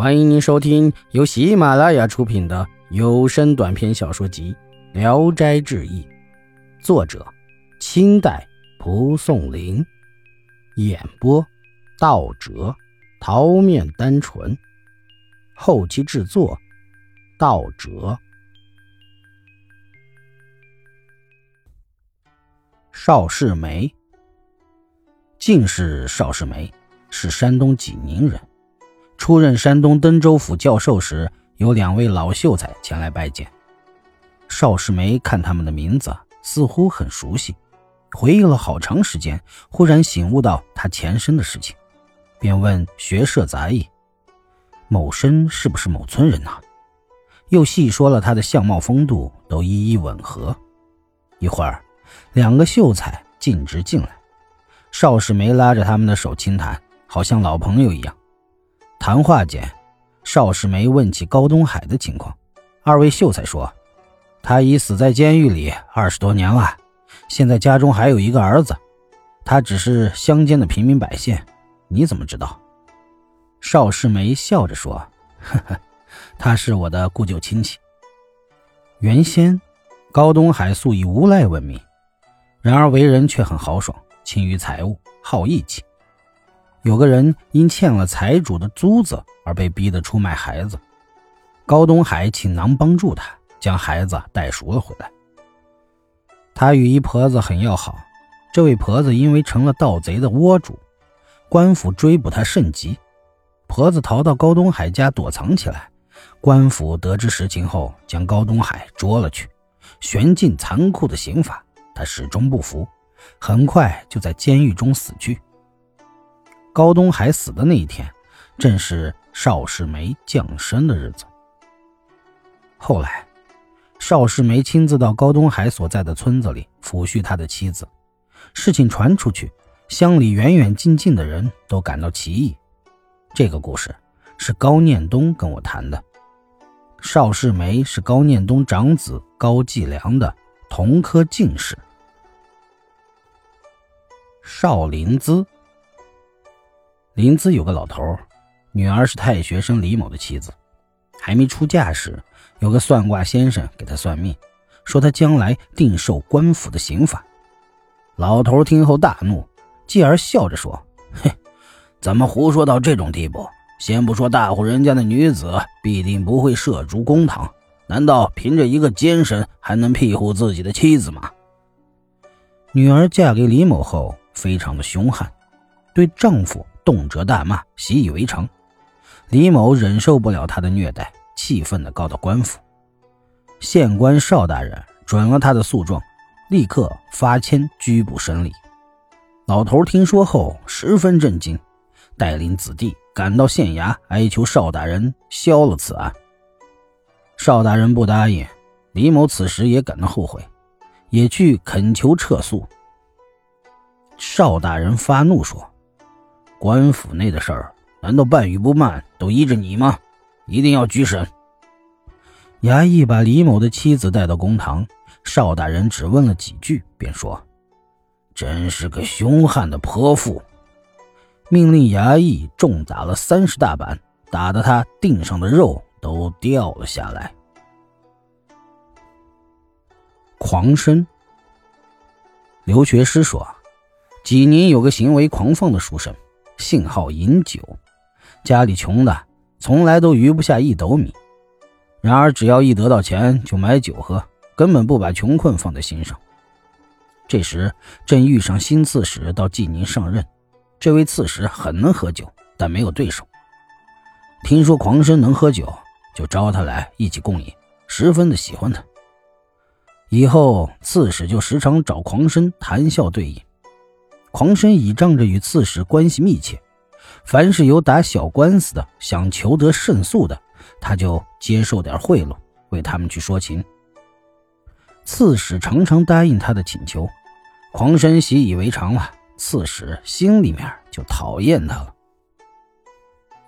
欢迎您收听由喜马拉雅出品的有声短篇小说集《聊斋志异》，作者：清代蒲松龄，演播：道哲、桃面单纯，后期制作：道哲。邵世梅，进士邵世梅是山东济宁人。出任山东登州府教授时，有两位老秀才前来拜见。邵世梅看他们的名字似乎很熟悉，回忆了好长时间，忽然醒悟到他前身的事情，便问学社杂役：“某生是不是某村人呐？”又细说了他的相貌风度，都一一吻合。一会儿，两个秀才径直进来，邵世梅拉着他们的手轻谈，好像老朋友一样。谈话间，邵世梅问起高东海的情况。二位秀才说：“他已死在监狱里二十多年了，现在家中还有一个儿子。他只是乡间的平民百姓，你怎么知道？”邵世梅笑着说：“呵呵，他是我的故旧亲戚。原先，高东海素以无赖闻名，然而为人却很豪爽，轻于财物，好义气。”有个人因欠了财主的租子而被逼得出卖孩子，高东海请囊帮助他将孩子带赎了回来。他与一婆子很要好，这位婆子因为成了盗贼的窝主，官府追捕他甚急，婆子逃到高东海家躲藏起来。官府得知实情后，将高东海捉了去，悬尽残酷的刑罚。他始终不服，很快就在监狱中死去。高东海死的那一天，正是邵世梅降生的日子。后来，邵世梅亲自到高东海所在的村子里抚恤他的妻子。事情传出去，乡里远远近近的人都感到奇异。这个故事是高念东跟我谈的。邵世梅是高念东长子高继良的同科进士。邵灵姿。临淄有个老头，女儿是太学生李某的妻子。还没出嫁时，有个算卦先生给他算命，说他将来定受官府的刑罚。老头听后大怒，继而笑着说：“嘿，怎么胡说到这种地步？先不说大户人家的女子必定不会涉足公堂，难道凭着一个奸臣还能庇护自己的妻子吗？”女儿嫁给李某后，非常的凶悍，对丈夫。动辄大骂，习以为常。李某忍受不了他的虐待，气愤地告到官府。县官邵大人准了他的诉状，立刻发签拘捕审理。老头听说后十分震惊，带领子弟赶到县衙哀求邵大人消了此案。邵大人不答应，李某此时也感到后悔，也去恳求撤诉。邵大人发怒说。官府内的事儿，难道办与不办都依着你吗？一定要举审。衙役把李某的妻子带到公堂，邵大人只问了几句，便说：“真是个凶悍的泼妇。”命令衙役重打了三十大板，打得他腚上的肉都掉了下来。狂生，刘学师说，济宁有个行为狂放的书生。姓好饮酒，家里穷的从来都余不下一斗米，然而只要一得到钱就买酒喝，根本不把穷困放在心上。这时正遇上新刺史到济宁上任，这位刺史很能喝酒，但没有对手。听说狂生能喝酒，就招他来一起共饮，十分的喜欢他。以后刺史就时常找狂生谈笑对饮。狂生倚仗着与刺史关系密切，凡是有打小官司的、想求得胜诉的，他就接受点贿赂，为他们去说情。刺史常常答应他的请求，狂生习以为常了，刺史心里面就讨厌他了。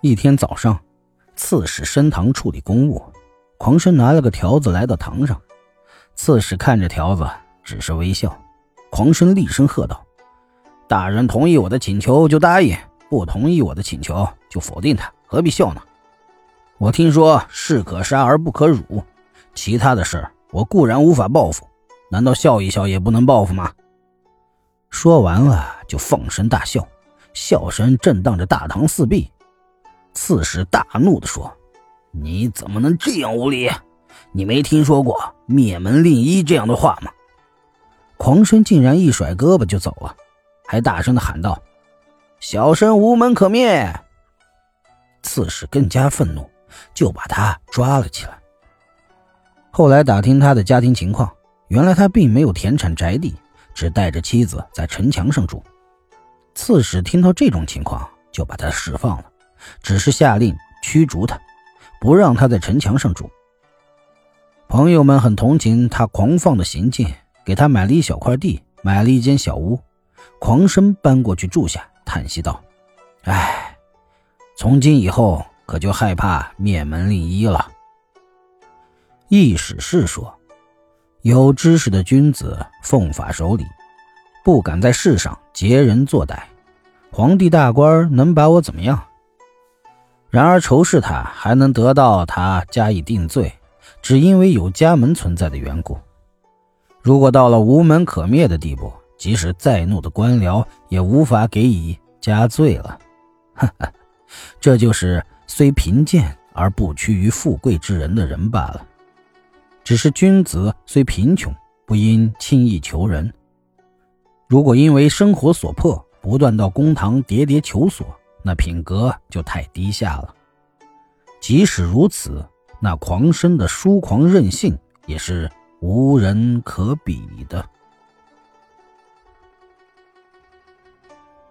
一天早上，刺史升堂处理公务，狂生拿了个条子来到堂上，刺史看着条子，只是微笑。狂生厉声喝道。大人同意我的请求就答应，不同意我的请求就否定他，何必笑呢？我听说士可杀而不可辱，其他的事我固然无法报复，难道笑一笑也不能报复吗？说完了就放声大笑，笑声震荡着大堂四壁。刺史大怒地说：“你怎么能这样无礼？你没听说过灭门令医这样的话吗？”狂生竟然一甩胳膊就走了，还大声的喊道：“小生无门可灭！”刺史更加愤怒，就把他抓了起来。后来打听他的家庭情况，原来他并没有田产宅地，只带着妻子在城墙上住。刺史听到这种情况，就把他释放了。只是下令驱逐他，不让他在城墙上住。朋友们很同情他狂放的行径，给他买了一小块地，买了一间小屋。狂生搬过去住下，叹息道：“唉，从今以后可就害怕灭门令医了。”易史是说：“有知识的君子奉法守礼，不敢在世上劫人作歹。皇帝大官能把我怎么样？”然而仇视他还能得到他加以定罪，只因为有家门存在的缘故。如果到了无门可灭的地步，即使再怒的官僚也无法给以加罪了。哈哈，这就是虽贫贱而不屈于富贵之人的人罢了。只是君子虽贫穷，不应轻易求人。如果因为生活所迫，不断到公堂喋喋求索。那品格就太低下了。即使如此，那狂生的疏狂任性也是无人可比的。